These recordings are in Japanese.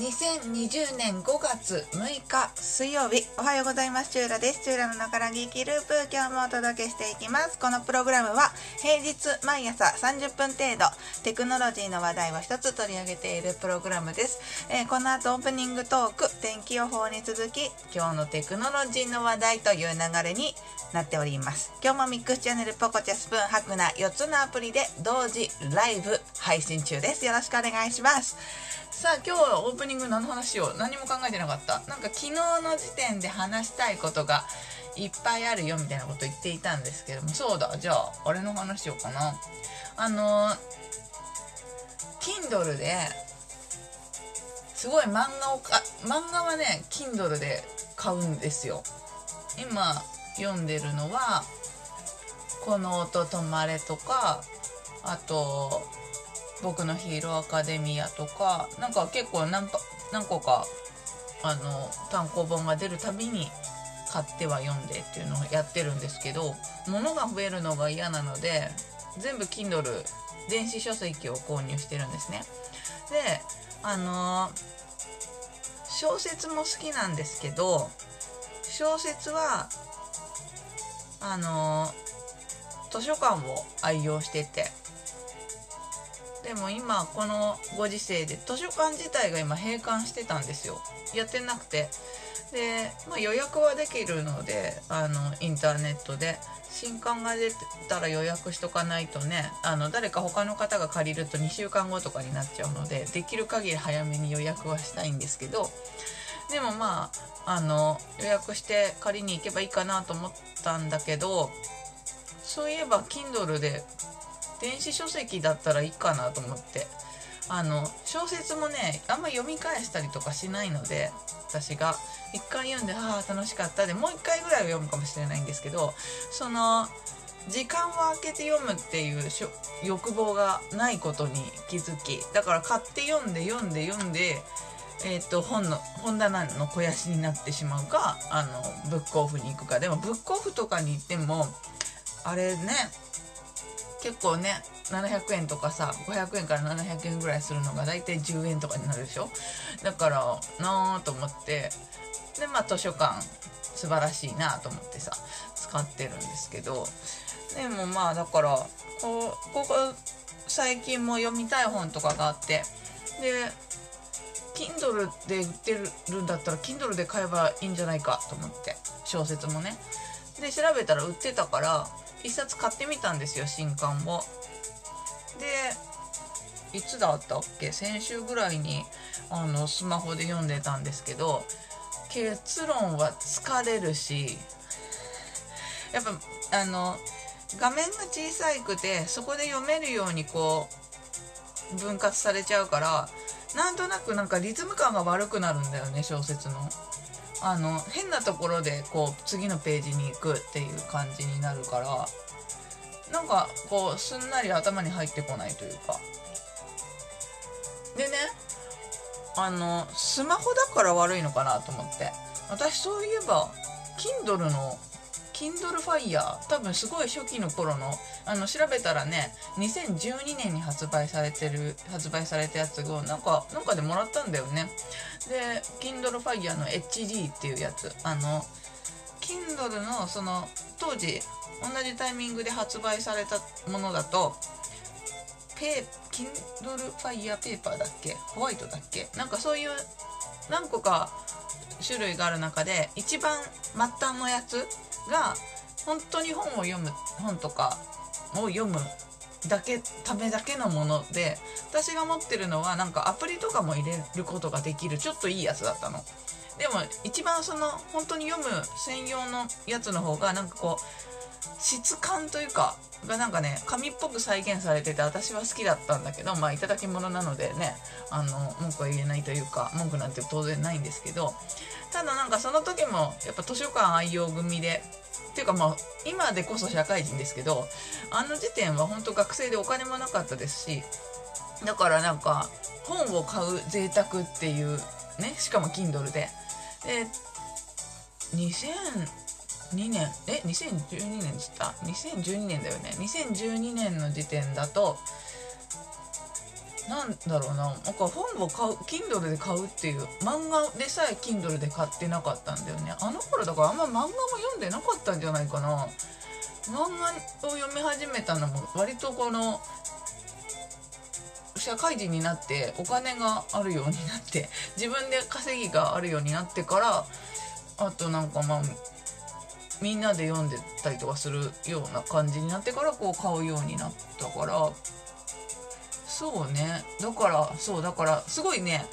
2020年5月6日水曜日。おはようございます。チューラです。チューラの中らぎきループ。今日もお届けしていきます。このプログラムは平日毎朝30分程度テクノロジーの話題を一つ取り上げているプログラムです、えー、この後オープニングトーク天気予報に続き今日のテクノロジーの話題という流れになっております。今日もミックスチャンネルポコチャスプーンハクナ4つのアプリで同時ライブ配信中です。よろしくお願いします。さあ今日はオープニング何の話を何も考えてなかった。なんか昨日の時点で話したいことがいっぱいあるよみたいなこと言っていたんですけども。そうだじゃああれの話しようかな。あの Kindle ですごい漫画をか漫画はね Kindle で買うんですよ。今読んでるのは「この音止まれ」とかあと僕のヒーローアカデミアとかなんか結構何何個かあの単行本が出るたびに買っては読んでっていうのをやってるんですけど物が増えるのが嫌なので全部 Kindle 電子書籍を購入してるんですね。であの小説も好きなんですけど小説はあの図書館を愛用してて。でも今このご時世で図書館自体が今閉館してたんですよ。やってなくて。で、まあ、予約はできるのであのインターネットで。新刊が出たら予約しとかないとねあの誰か他の方が借りると2週間後とかになっちゃうのでできる限り早めに予約はしたいんですけどでもまああの予約して借りに行けばいいかなと思ったんだけどそういえば Kindle で電子書籍だったらいいかなと思って。あの小説もねあんま読み返したりとかしないので私が。一回読んでああ楽しかったでもう一回ぐらいは読むかもしれないんですけどその時間を空けて読むっていう欲望がないことに気づき。だから買って読んで読んで読んでえーと、本の本棚の肥やしになってしまうかあのブックオフに行くか。でもブックオフとかに行ってもあれね結構ね700円とかさ500円から700円ぐらいするのが大体10円とかになるでしょ？だからなあと思ってでまあ図書館素晴らしいなと思ってさ使ってるんですけど。でもまあだからこここ最近も読みたい本とかがあって。で Kindle で売ってるんだったら Kindle で買えばいいんじゃないかと思って。小説もね。で調べたら売ってたから一冊買ってみたんですよ新刊を。でいつだったっけ？先週ぐらいにあのスマホで読んでたんですけど結論は疲れるしやっぱあの画面が小さくてそこで読めるようにこう分割されちゃうからなんとなくなんかリズム感が悪くなるんだよね小説の。あの変なところでこう次のページに行くっていう感じになるからなんかこうすんなり頭に入ってこないというかでねあのスマホだから悪いのかなと思って私そういえば Kindle の Kindle Fire 多分すごい初期の頃のあの調べたらね2012年に発売されてる発売されたやつをなんかなんかでもらったんだよね。で Kindle Fire の HD っていうやつ。あの Kindle のその当時同じタイミングで発売されたものだとペ Kindle Fire ペーパーだっけ？ホワイトだっけ？なんかそういう何個か種類がある中で一番末端のやつが本当に本を読む本とかを読むだけためだけのもので私が持ってるのはなんかアプリとかも入れることができるちょっといいやつだったの。でも一番その本当に読む専用のやつの方がなんかこう質感というかがなんかね紙っぽく再現されてて私は好きだったんだけどまあ頂き物なのでねあの文句は言えないというか文句なんて当然ないんですけどただなんかその時もやっぱ図書館愛用組でっていうかまあ今でこそ社会人ですけどあの時点は本当学生でお金もなかったですしだからなんか本を買う贅沢っていうねしかも Kindle で。で2年。え2012年でした？2012年だよね。2012年の時点だとなんだろうな。なんか本を買う Kindle で買うっていう漫画でさえ Kindle で買ってなかったんだよね。あの頃だからあんま漫画も読んでなかったんじゃないかな。漫画を読み始めたのも割とこの社会人になってお金があるようになって自分で稼ぎがあるようになってからあとなんかまあみんなで読んでたりとかするような感じになってからこう買うようになったから。そうね。だからそうだからすごいね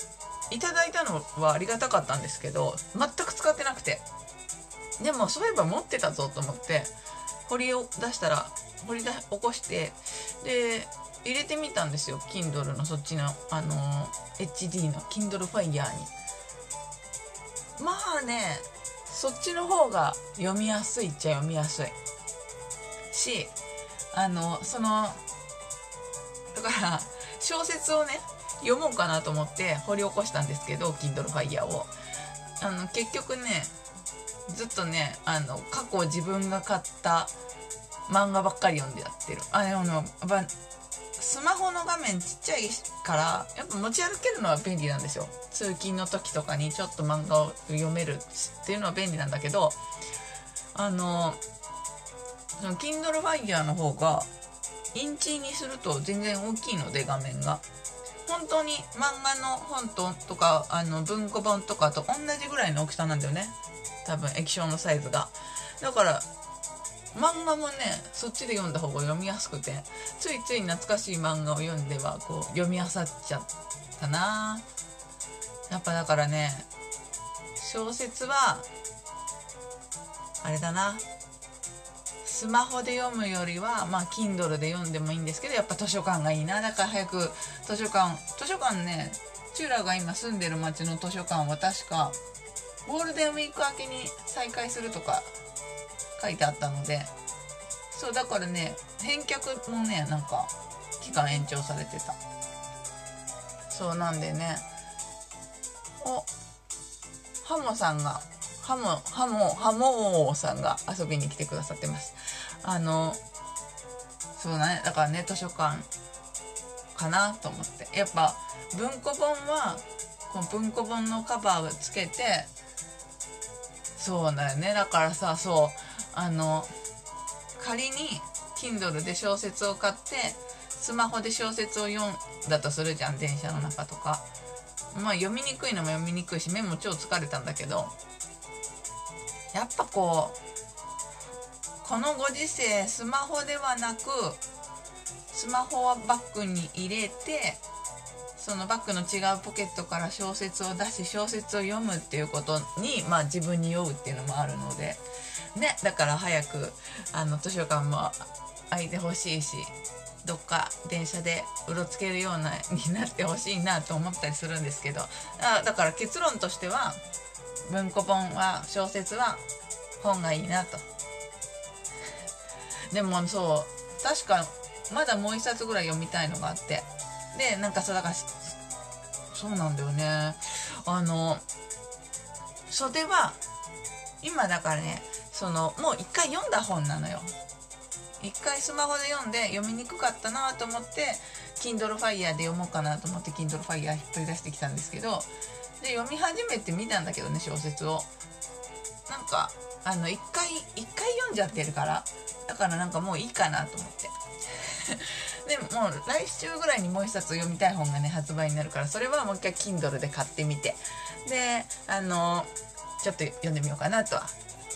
いただいたのはありがたかったんですけど全く使ってなくて。でもそういえば持ってたぞと思って掘りを出したら掘り起こしてで入れてみたんですよ。Kindle のそっちのあの HD の Kindle Fire に。まあねそっちの方が読みやすいっちゃ読みやすい。しあのそのだから小説をね読もうかなと思って掘り起こしたんですけど Kindle Fire を。あの結局ねずっとねあの過去自分が買った漫画ばっかり読んでやってる。あのスマホの画面ちっちゃいからやっぱ持ち歩けるのは便利なんですよ。通勤の時とかにちょっと漫画を読めるっていうのは便利なんだけどあのその Kindle Fire の方がインチにすると全然大きいので画面が。本当に漫画の本ととかあの文庫本とかと同じぐらいの大きさなんだよね。多分液晶のサイズが。だから漫画もねそっちで読んだ方が読みやすくてついつい懐かしい漫画を読んではこう読み漁っちゃったな。やっぱだからね小説はあれだな。スマホで読むよりはまあ Kindle で読んでもいいんですけどやっぱ図書館がいいな。だから早く図書館図書館ねチューラが今住んでる町の図書館は確かゴールデンウィーク明けに再開するとか書いてあったのでそうだからね返却もねなんか期間延長されてた。そうなんでね。おハモさんがハモハモハモさんが遊びに来てくださってます。あのそうだねだからね図書館かなと思って。やっぱ文庫本はこの文庫本のカバーをつけてそうだよね。だからさそうあの仮に Kindle で小説を買ってスマホで小説を読んだとするじゃん電車の中とか。まあ読みにくいのも読みにくいし目も超疲れたんだけどやっぱこうこのご時世スマホではなくスマホはバッグに入れてそのバッグの違うポケットから小説を出し小説を読むっていうことに、まあ、自分に酔うっていうのもあるのでねだから早くあの図書館も開いてほしいしどっか電車でうろつけるようなになってほしいなと思ったりするんですけどあだから結論としては文庫本は小説は本がいいなと。でもそう確かまだもう一冊ぐらい読みたいのがあって。でなんかそうだからそうなんだよね。あの袖は今だからねそのもう一回読んだ本なのよ。一回スマホで読んで読みにくかったなと思って Kindle Fire で読もうかなと思って Kindle Fire 引っ張り出してきたんですけどで読み始めてみたんだけどね小説を。なんかあの一回一回読んじゃってるからだからなんかもういいかなと思って。でもう来週ぐらいにもう一冊読みたい本がね発売になるからそれはもう一回 Kindle で買ってみて。であのちょっと読んでみようかなとは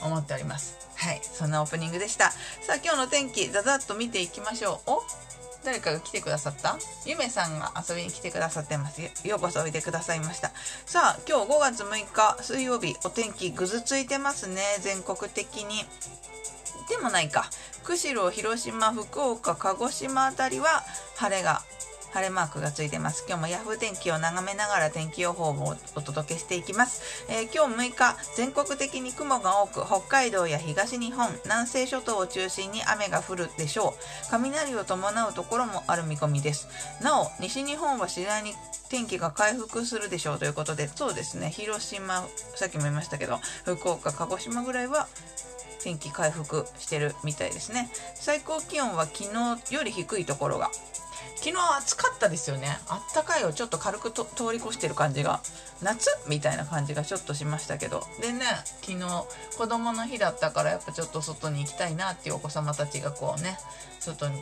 思っております。はい。そんなオープニングでした。さあ、今日の天気、ざざっと見ていきましょう。お誰かが来てくださった？ゆめさんが遊びに来てくださってます。ようこそおいでくださいました。さあ、今日5月6日水曜日、お天気ぐずついてますね。全国的に。でもないか。釧路、広島、福岡、鹿児島あたりは晴れが晴れマークがついてます。今日も Yahoo 天気を眺めながら天気予報をお届けしていきます。えー、今日6日、全国的に雲が多く、北海道や東日本、南西諸島を中心に雨が降るでしょう。雷を伴うところもある見込みです。なお、西日本は次第に天気が回復するでしょうということで、そうですね、広島、さっきも言いましたけど、福岡、鹿児島ぐらいは天気回復してるみたいですね。最高気温は昨日より低いところが昨日暑かったですよね。あったかいをちょっと軽く通り越してる感じが。夏みたいな感じがちょっとしましたけど。でね昨日子供の日だったからやっぱちょっと外に行きたいなっていうお子様たちがこうね外に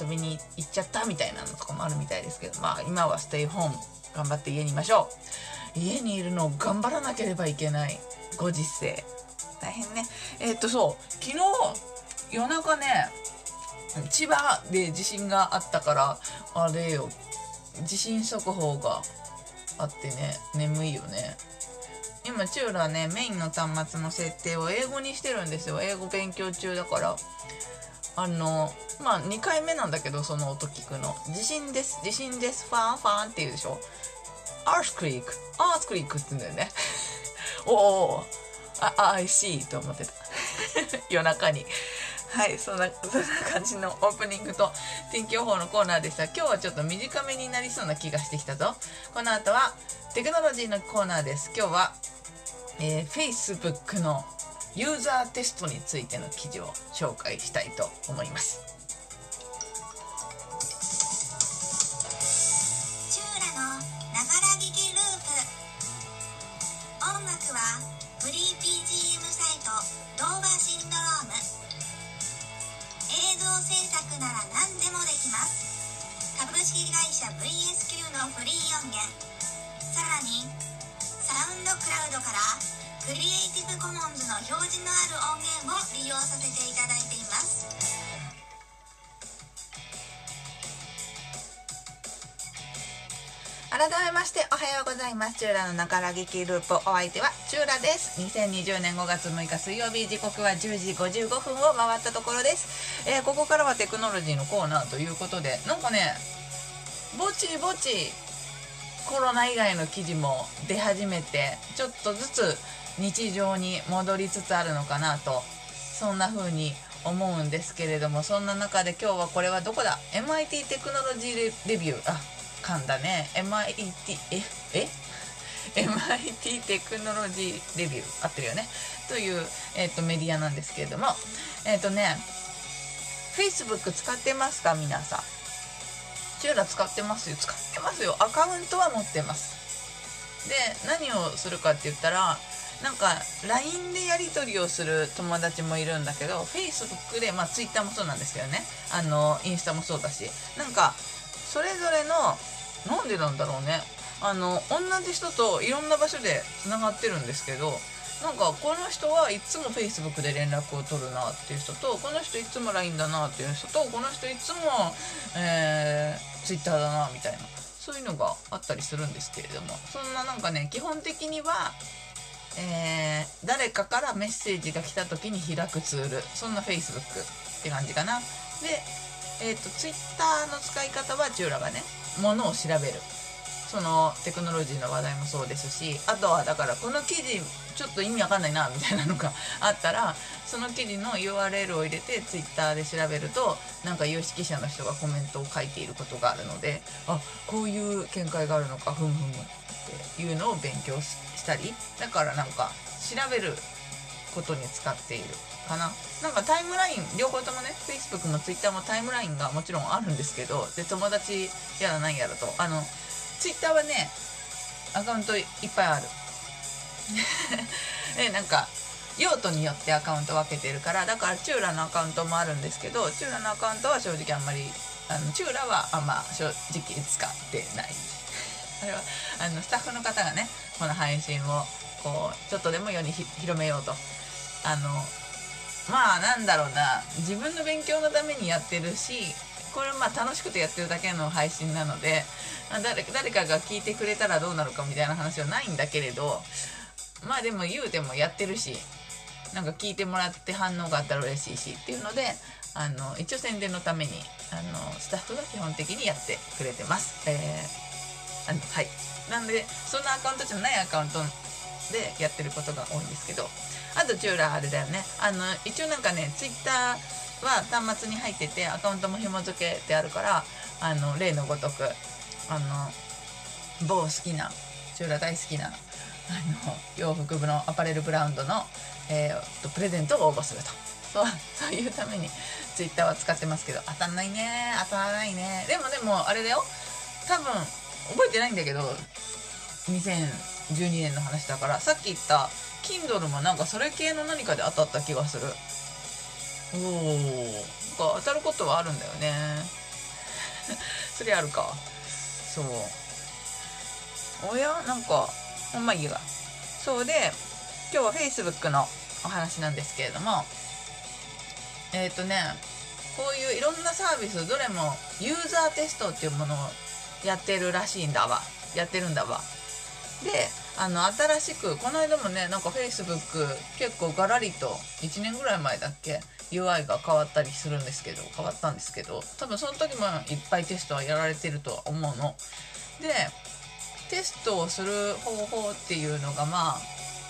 遊びに行っちゃったみたいなのとかもあるみたいですけど。まあ今はステイホーム頑張って家にいましょう。家にいるのを頑張らなければいけない。ご時世。大変ね。えー、っとそう。昨日夜中ね千葉で地震があったからあれよ。地震速報があってね眠いよね。今チューラねメインの端末の設定を英語にしてるんですよ。英語勉強中だから。あのまあ2回目なんだけどその音聞くの。地震です。地震です。ファンファンって言うでしょ。アースクリークアースクリークって言うんだよね。おおあ I see と思ってた。夜中に。はいそんな そんな感じのオープニングと天気予報のコーナーでした。今日はちょっと短めになりそうな気がしてきたぞ。この後はテクノロジーのコーナーです。今日は、えー、Facebook のユーザーテストについての記事を紹介したいと思います。ます。株式会社 VSQ のフリー音源。さらにサウンドクラウドからクリエイティブコモンズの表示のある音源を利用させていただいています。改めましておはようございます。チューラのながら劇ループ。お相手はチューラです。2020年5月6日水曜日。時刻は10時55分を回ったところです、えー、ここからはテクノロジーのコーナーということでなんかねぼちぼちコロナ以外の記事も出始めてちょっとずつ日常に戻りつつあるのかなとそんな風に思うんですけれどもそんな中で今日はこれはどこだ？MIT テクノロジーレビュー。あ噛んだね。MIT ええ？MIT テクノロジーレビュー。合ってるよね。という、えーと、メディアなんですけれども。えっ、ー、とね Facebook 使ってますか？皆さん。チューラ使ってますよ。使ってますよ。アカウントは持ってます。で何をするかって言ったらなんか LINE でやり取りをする友達もいるんだけど Facebook でまあ Twitter もそうなんですけどね。あのインスタもそうだし。なんかそれぞれのなんでなんだろうね。あの同じ人といろんな場所でつながってるんですけどなんかこの人はいつも Facebook で連絡を取るなっていう人とこの人いつも LINE だなっていう人とこの人いつも、えー、Twitter だなみたいなそういうのがあったりするんですけれどもそんななんかね基本的には、えー、誰かからメッセージが来た時に開くツールそんな Facebook って感じかな。でえっ、ー、と、ツイッターの使い方はチューラがね、ものを調べる。そのテクノロジーの話題もそうですし、あとはだからこの記事ちょっと意味わかんないなみたいなのが あったら、その記事の URL を入れてツイッターで調べると、なんか有識者の人がコメントを書いていることがあるので、あ、こういう見解があるのか、ふんふんっていうのを勉強したり、だからなんか調べることに使っているかな。なんかタイムライン両方ともね Facebook も Twitter もタイムラインがもちろんあるんですけどで友達やら何やらと。あの Twitter はねアカウントいっぱいある。でなんか用途によってアカウント分けてるからだからチューラのアカウントもあるんですけどチューラのアカウントは正直あんまりあのチューラはあんま正直使ってない。あれはあのスタッフの方がねこの配信をこうちょっとでも世に広めようと。あのまあなんだろうな自分の勉強のためにやってるしこれまあ楽しくてやってるだけの配信なので誰誰かが聞いてくれたらどうなるかみたいな話はないんだけれどまあでも言うてもやってるしなんか聞いてもらって反応があったら嬉しいしっていうのであの一応宣伝のためにあのスタッフが基本的にやってくれてます。えー、あのはいなんでそんなアカウントじゃないアカウントでやってることが多いんですけどあとチューラーあれだよね。あの一応なんかねツイッターは端末に入っててアカウントも紐付けてあるからあの例のごとくあの某好きなチューラー大好きなあの洋服部のアパレルブランドの、えー、プレゼントを応募すると。そうそういうためにツイッターは使ってますけど当たんないね当たらないね。でもでもあれだよ。多分覚えてないんだけど2012年の話だからさっき言った Kindle もなんかそれ系の何かで当たった気がする。おおんか当たることはあるんだよね。それあるか。そう。おや？なんかまあいいわそうで今日は Facebook のお話なんですけれども。えっ、ー、とねこういういろんなサービスどれもユーザーテストっていうものをやってるらしいんだわ。やってるんだわ。であの新しくこの間もねなんか Facebook 結構ガラリと1年ぐらい前だっけ UI が変わったりするんですけど変わったんですけど多分その時もいっぱいテストはやられてるとは思うの。でテストをする方法っていうのがまあ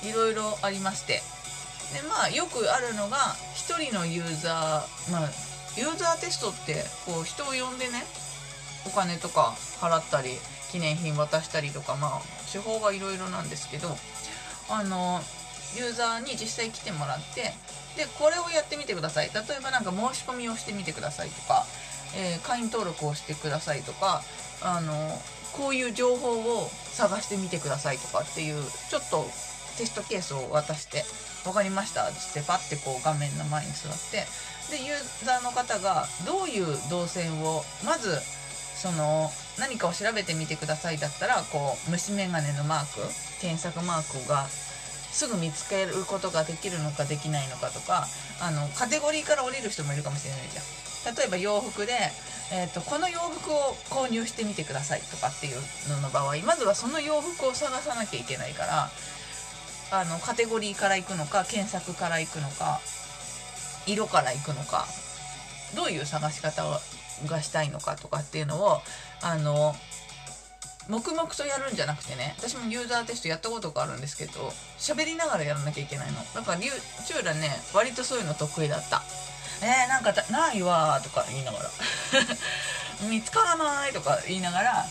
いろいろありまして。でまあよくあるのが1人のユーザーまあユーザーテストってこう人を呼んでねお金とか払ったり記念品渡したりとかまあ手法がいろいろなんですけどあのユーザーに実際来てもらってでこれをやってみてください。例えば何か申し込みをしてみてくださいとか、えー、会員登録をしてくださいとかあのこういう情報を探してみてくださいとかっていうちょっとテストケースを渡して「分かりました」っつってパッてこう画面の前に座ってでユーザーの方がどういう動線をまずその何かを調べてみてくださいだったらこう虫眼鏡のマーク検索マークがすぐ見つけることができるのかできないのかとかあのカテゴリーから降りる人もいるかもしれないじゃん。例えば洋服で、えーと、この洋服を購入してみてくださいとかっていうのの場合まずはその洋服を探さなきゃいけないからあのカテゴリーから行くのか検索から行くのか色から行くのかどういう探し方がしたいのかとかっていうのをあの黙々とやるんじゃなくてね私もユーザーテストやったことがあるんですけど喋りながらやらなきゃいけないの。だからチューラね割とそういうの得意だった。えー、なんかないわとか言いながら。見つからないとか言いながら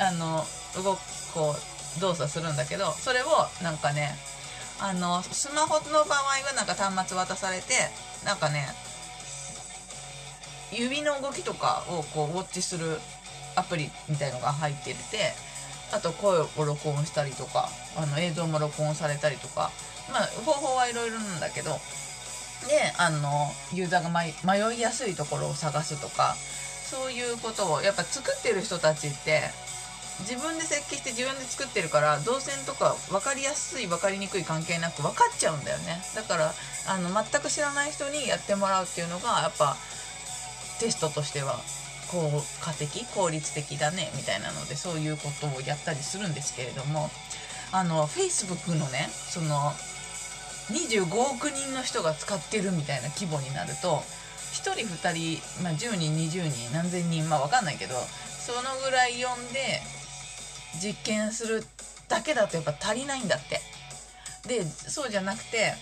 あの動くこう動作するんだけどそれをなんかねあのスマホの場合はなんか端末渡されてなんかね指の動きとかをこうウォッチするアプリみたいのが入っててあと声を録音したりとかあの映像も録音されたりとかまあ方法はいろいろなんだけどであのユーザーが迷いやすいところを探すとかそういうことをやっぱ作ってる人たちって自分で設計して自分で作ってるから動線とか分かりやすい分かりにくい関係なく分かっちゃうんだよね。だからあの全く知らない人にやってもらうっていうのがやっぱテストとしては効果的効率的だねみたいなのでそういうことをやったりするんですけれどもあの Facebook のねその25億人の人が使ってるみたいな規模になると1人2人、まあ、10人20人何千人まあ分かんないけどそのぐらい呼んで実験するだけだとやっぱ足りないんだって。でそうじゃなくて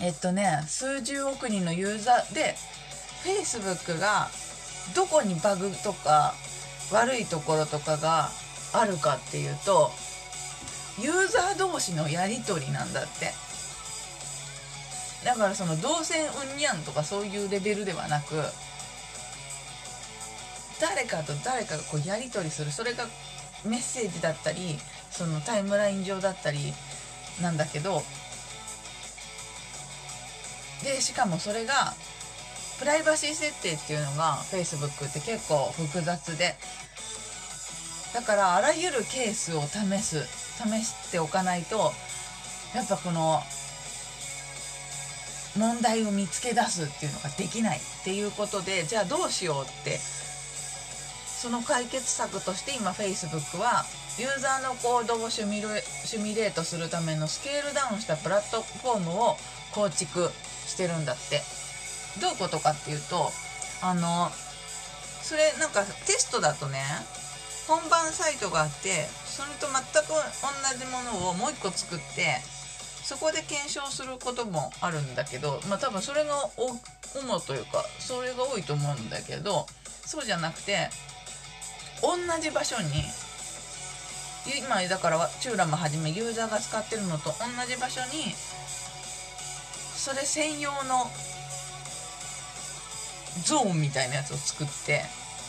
えっとね数十億人のユーザーで Facebook がどこにバグとか悪いところとかがあるかっていうとユーザー同士のやり取りなんだって。だからその動線うんにゃんとかそういうレベルではなく誰かと誰かがこうやり取りする。それがメッセージだったりそのタイムライン上だったりなんだけど。でしかもそれがプライバシー設定っていうのが Facebook って結構複雑で。だからあらゆるケースを試す試しておかないとやっぱこの問題を見つけ出すっていうのができない。っていうことでじゃあどうしようって。その解決策として今 Facebook はユーザーの行動をシミュシミレートするためのスケールダウンしたプラットフォームを構築してるんだって。どういうことかっていうとあのそれなんかテストだとね本番サイトがあってそれと全く同じものをもう一個作ってそこで検証することもあるんだけどまあ多分それが主というかそれが多いと思うんだけどそうじゃなくて同じ場所に今だからチューラムはじめユーザーが使ってるのと同じ場所にそれ専用のゾーンみたいなやつを作って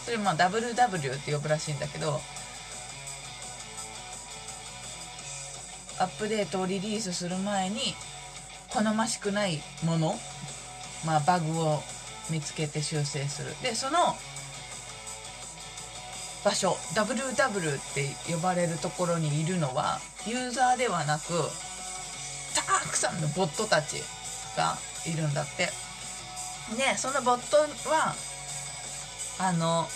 それまあ WW って呼ぶらしいんだけどアップデートをリリースする前に好ましくないもの、まあ、バグを見つけて修正する。でその場所 WW って呼ばれるところにいるのはユーザーではなくたくさんのボットたちがいるんだって。でそのボットはあの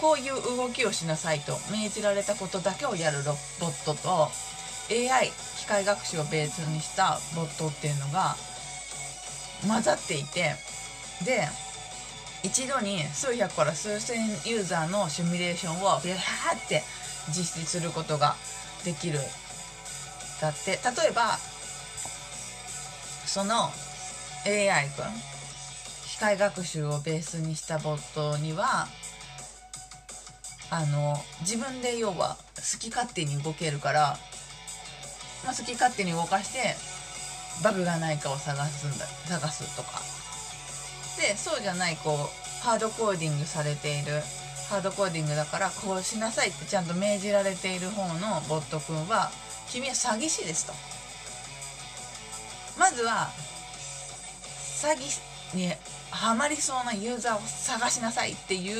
こういう動きをしなさいと命じられたことだけをやるロボットと AI 機械学習をベースにしたボットっていうのが混ざっていてで一度に数百から数千ユーザーのシミュレーションをビャーって実施することができる。だって例えばその AI 君機械学習をベースにしたボットにはあの自分で要は好き勝手に動けるから、まあ、好き勝手に動かしてバグがないかを探すんだ探すとか。でそうじゃないこうハードコーディングされている。ハードコーディングだからこうしなさいってちゃんと命じられている方のボット君は君は詐欺師ですと。まずは詐欺にはまりそうなユーザーを探しなさいっていう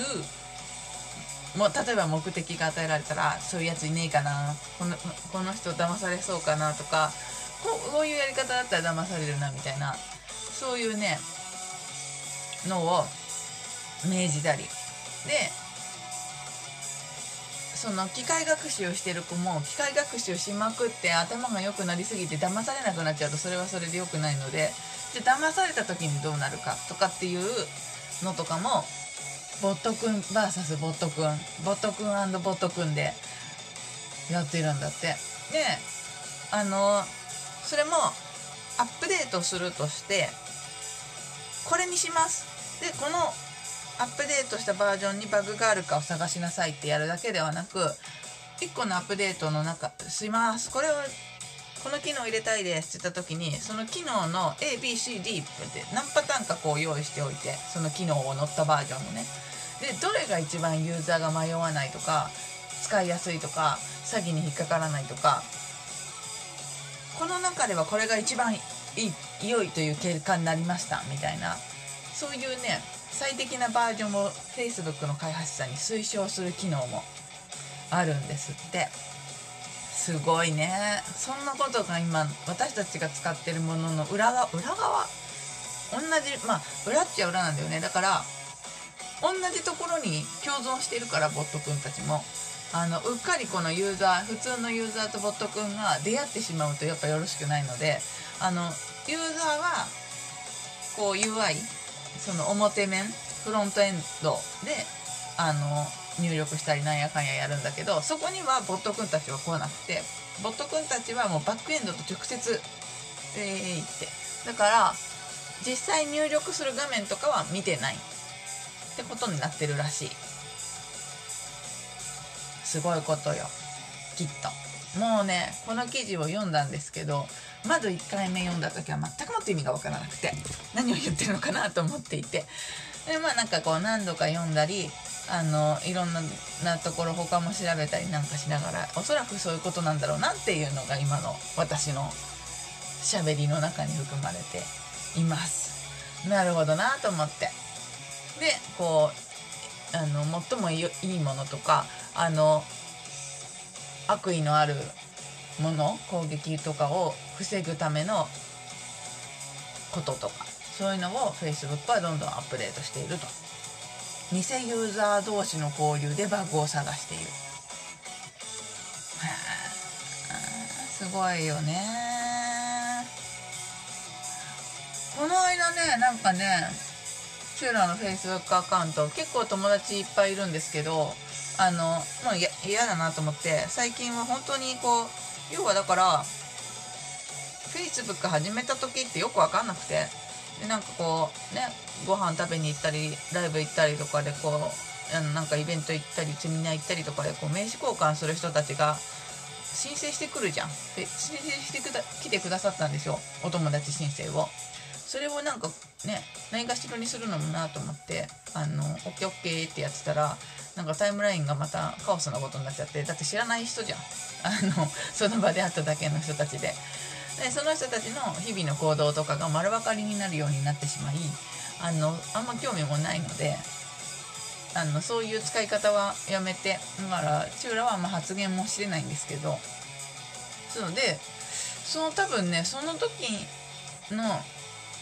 もう例えば目的が与えられたらそういうやついねえかな。このこの人騙されそうかなとかこうこういうやり方だったら騙されるなみたいな。そういうねのを命じたり。でその機械学習をしてる子も機械学習しまくって頭が良くなりすぎて騙されなくなっちゃうとそれはそれで良くないのでじゃ騙された時にどうなるかとかっていうのとかもボットくん VS ボットくん。ボットくんボットくんでやってるんだって。であのそれもアップデートするとしてこれにします。でこのアップデートしたバージョンにバグがあるかを探しなさいってやるだけではなく1個のアップデートの中します。これをこの機能入れたいですって言った時にその機能の ABCD って何パターンかこう用意しておいてその機能を乗ったバージョンのね。でどれが一番ユーザーが迷わないとか使いやすいとか詐欺に引っかからないとかこの中ではこれが一番いい良いという結果になりましたみたいな。そういうね最適なバージョンを Facebook の開発者に推奨する機能もあるんですって。すごいね。そんなことが今私たちが使ってるものの裏側裏側？同じまあ裏っちゃ裏なんだよね。だから同じところに共存してるからボットくんたちも。あのうっかりこのユーザー普通のユーザーとボットくんが出会ってしまうとやっぱよろしくないのであのユーザーはこう UI その表面フロントエンドであの入力したりなんやかんややるんだけどそこにはボットくんたちは来なくてボットくんたちはもうバックエンドと直接えー、ってだから実際入力する画面とかは見てない。ってことになってるらしい。すごいことよ。きっと。もうねこの記事を読んだんですけどまず1回目読んだ時は全くもって意味が分からなくて何を言ってるのかなと思っていて。でまあなんかこう何度か読んだりあのいろんなところ他も調べたりなんかしながらおそらくそういうことなんだろうなっていうのが今の私のしゃべりの中に含まれています。なるほどなと思って。でこうあの最もいいものとかあの悪意のあるもの攻撃とかを防ぐためのこととかそういうのを Facebook はどんどんアップデートしていると。偽ユーザー同士の交流でバグを探している。すごいよね。この間ねなんかねシューラーの Facebook アカウント結構友達いっぱいいるんですけどあのもう嫌だなと思って最近は本当にこう要はだから Facebook 始めた時ってよく分かんなくてなんかこうねご飯食べに行ったりライブ行ったりとかでこうあのなんかイベント行ったりセミナー行ったりとかでこう名刺交換する人たちが申請してくるじゃん。で申請してくだ来てくださったんですよ。お友達申請を。それをなんかねないがしろにするのもなと思ってあのオッケーオッケーってやってたらなんかタイムラインがまたカオスなことになっちゃってだって知らない人じゃん。あのその場で会っただけの人たちで。でその人たちの日々の行動とかが丸分かりになるようになってしまいあのあんま興味もないのであのそういう使い方はやめてだからチューラはあんま発言もしてないんですけどそうでその多分ねその時の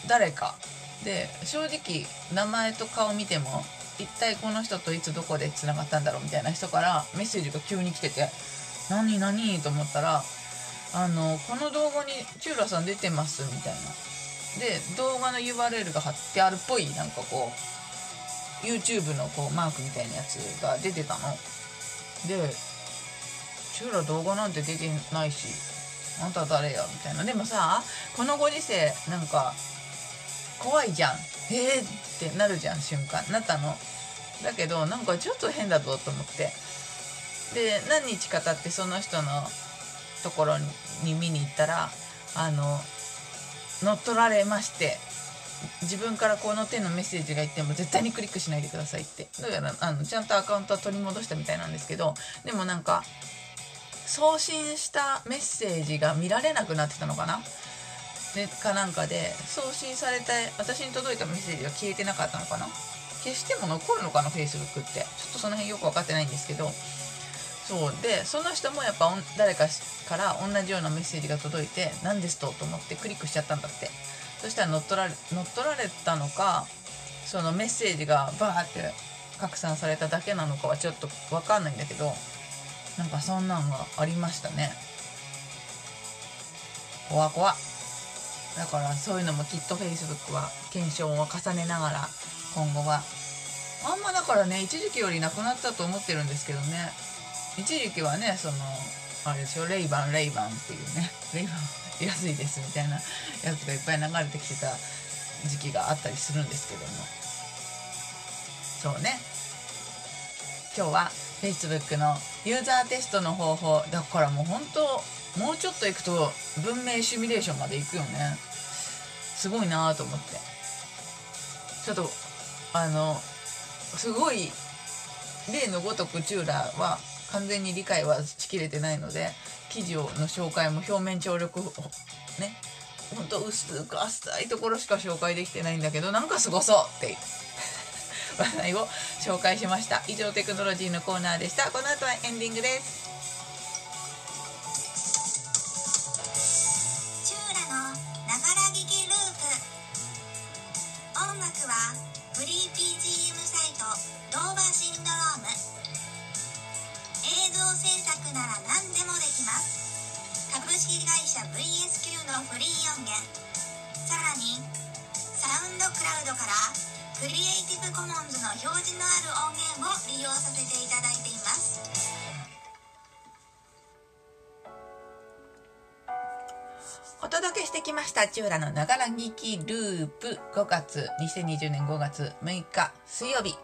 誰かで正直名前と顔見ても一体この人といつどこでつながったんだろうみたいな人からメッセージが急に来てて「何何?」と思ったらあのこの動画にチューラさん出てますみたいな。で動画の URL が貼ってあるっぽいなんかこう YouTube のこうマークみたいなやつが出てたの。でチューラ動画なんて出てないしあんた誰やみたいな。でもさこのご時世なんか怖いじゃん。えー、ってなるじゃん瞬間。なったの。だけどなんかちょっと変だぞと思って。で何日か経ってその人のところに見に行ったらあの乗っ取られまして自分からこの手のメッセージがいっても絶対にクリックしないでくださいって。だからあのちゃんとアカウントは取り戻したみたいなんですけどでもなんか送信したメッセージが見られなくなってたのかな？でかなんかで送信された私に届いたメッセージが消えてなかったのかな？消しても残るのかな？Facebook って。ちょっとその辺よく分かってないんですけどそうでその人もやっぱ誰かから同じようなメッセージが届いて何ですと？と思ってクリックしちゃったんだって。そしたら乗っ取られ乗っ取られたのかそのメッセージがバーって拡散されただけなのかはちょっと分かんないんだけどなんかそんなんがありましたね。怖怖。だからそういうのもきっと Facebook は検証を重ねながら今後は。あんまだからね一時期よりなくなったと思ってるんですけどね。一時期はねそのあれですよレイバンレイバンっていうね レイバン安いですみたいな やつがいっぱい流れてきてた時期があったりするんですけども。そうね。今日は Facebook のユーザーテストの方法だからもう本当もうちょっと行くと文明シミュレーションまで行くよね。すごいなと思って。ちょっとあのすごい例のごとくチューラーは完全に理解はしきれてないので記事をの紹介も表面張力ねほんと薄く浅いところしか紹介できてないんだけどなんかすごそうって 話題を紹介しました。以上テクノロジーのコーナーでした。この後はエンディングです。チューラのながら聞きループ。音楽はフリー BGM サイトドーバーシンドローム。制作なら何でもできます株式会社 VSQ のフリー音源。さらにサウンドクラウドからクリエイティブコモンズの表示のある音源を利用させていただいています。お届けしてきましたチューラのながら聞きループ。5月2020年5月6日水曜日、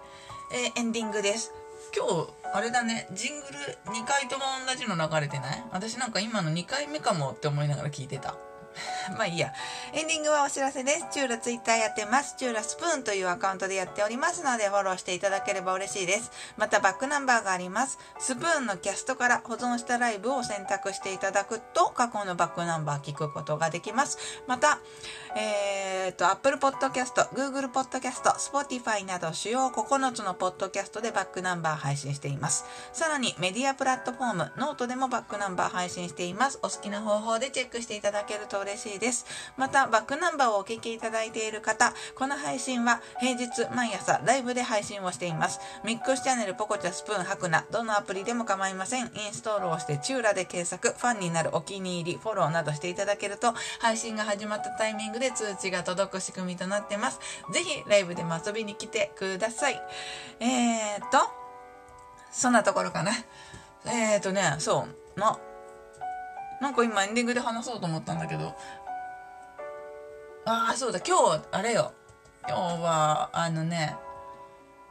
えーエンディングです。今日あれだねジングル2回とも同じの流れてない？私なんか今の2回目かもって思いながら聞いてた まあいいや。エンディングはお知らせです。チューラツイッターやってます。チューラスプーンというアカウントでやっておりますのでフォローしていただければ嬉しいです。またバックナンバーがあります。スプーンのキャストから保存したライブを選択していただくと過去のバックナンバー聞くことができます。また、えー、と、Apple Podcast、Google Podcast、Spotify など主要9つのポッドキャストでバックナンバー配信しています。さらにメディアプラットフォーム、ノートでもバックナンバー配信しています。お好きな方法でチェックしていただけると嬉しいです。また、バックナンバーをお聞きいただいている方、この配信は平日毎朝ライブで配信をしています。ミックスチャンネル、ポコチャ、スプーン、ハクナ、どのアプリでも構いません。インストールをしてチューラで検索、ファンになるお気に入り、フォローなどしていただけると、配信が始まったタイミングで通知が届く仕組みとなってます。ぜひ、ライブでも遊びに来てください。えーっと、そんなところかな。えーっとね、そう、な、なんか今エンディングで話そうと思ったんだけど、ああ、そうだ、今日、あれよ。今日は、あのね、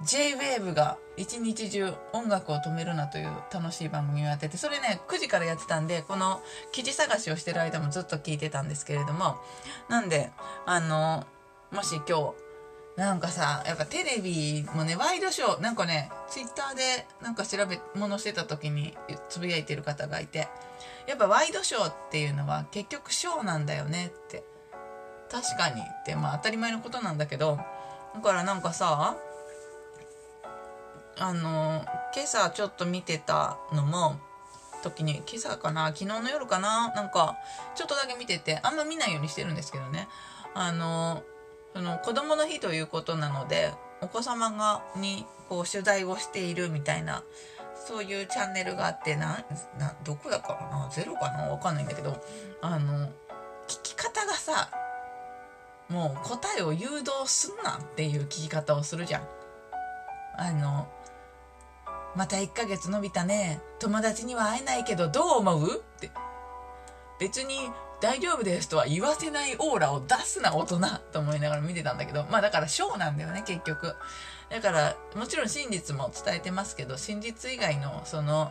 J-WAVE が一日中音楽を止めるなという楽しい番組をやってて、それね、9時からやってたんで、この記事探しをしてる間もずっと聞いてたんですけれども、なんで、あの、もし今日なんかさやっぱテレビもねワイドショーなんかねツイッターでなんか調べ物してた時につぶやいてる方がいてやっぱワイドショーっていうのは結局ショーなんだよねって確かにってまあ当たり前のことなんだけどだからなんかさあの今朝ちょっと見てたのも時に今朝かな昨日の夜かななんかちょっとだけ見ててあんま見ないようにしてるんですけどねあのその子供の日ということなのでお子様がにこう取材をしているみたいなそういうチャンネルがあってななどこだかなゼロかなわかんないんだけどあの聞き方がさもう答えを誘導すんなっていう聞き方をするじゃん。あのまた1ヶ月伸びたね。友達には会えないけどどう思う？って。別に大丈夫ですとは言わせないオーラを出すな大人。と思いながら見てたんだけど。まあだからショーなんだよね結局。だからもちろん真実も伝えてますけど真実以外のその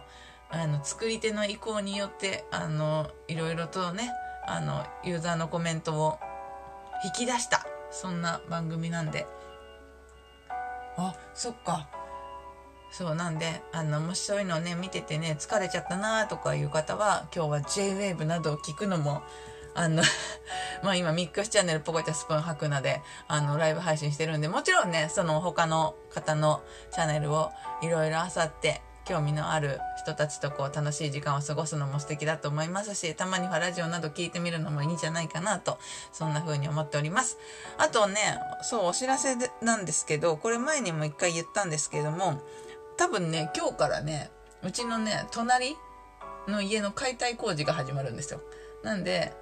あの作り手の意向によってあのいろいろとねあのユーザーのコメントを引き出した。そんな番組なんで。あそっか。そうなんであのもしそういうのをね見ててね疲れちゃったなとかいう方は今日は JWAVE などを聞くのもあの まあ今ミックスチャンネルポコチャスプーン吐くなであのライブ配信してるんでもちろんねその他の方のチャンネルをいろいろあさって興味のある人たちとこう楽しい時間を過ごすのも素敵だと思いますしたまにはラジオなど聞いてみるのもいいんじゃないかなとそんな風に思っております。あとねそうお知らせでなんですけどこれ前にも一回言ったんですけども多分ね今日からねうちのね隣の家の解体工事が始まるんですよなんで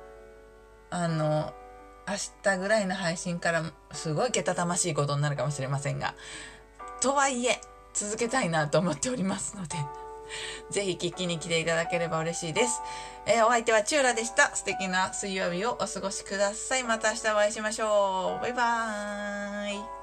あの明日ぐらいの配信からすごいけたたましいことになるかもしれませんがとはいえ続けたいなと思っておりますので ぜひ聞きに来ていただければ嬉しいです。えー、お相手はチューラでした。素敵な水曜日をお過ごしください。また明日お会いしましょう。バイバーイ。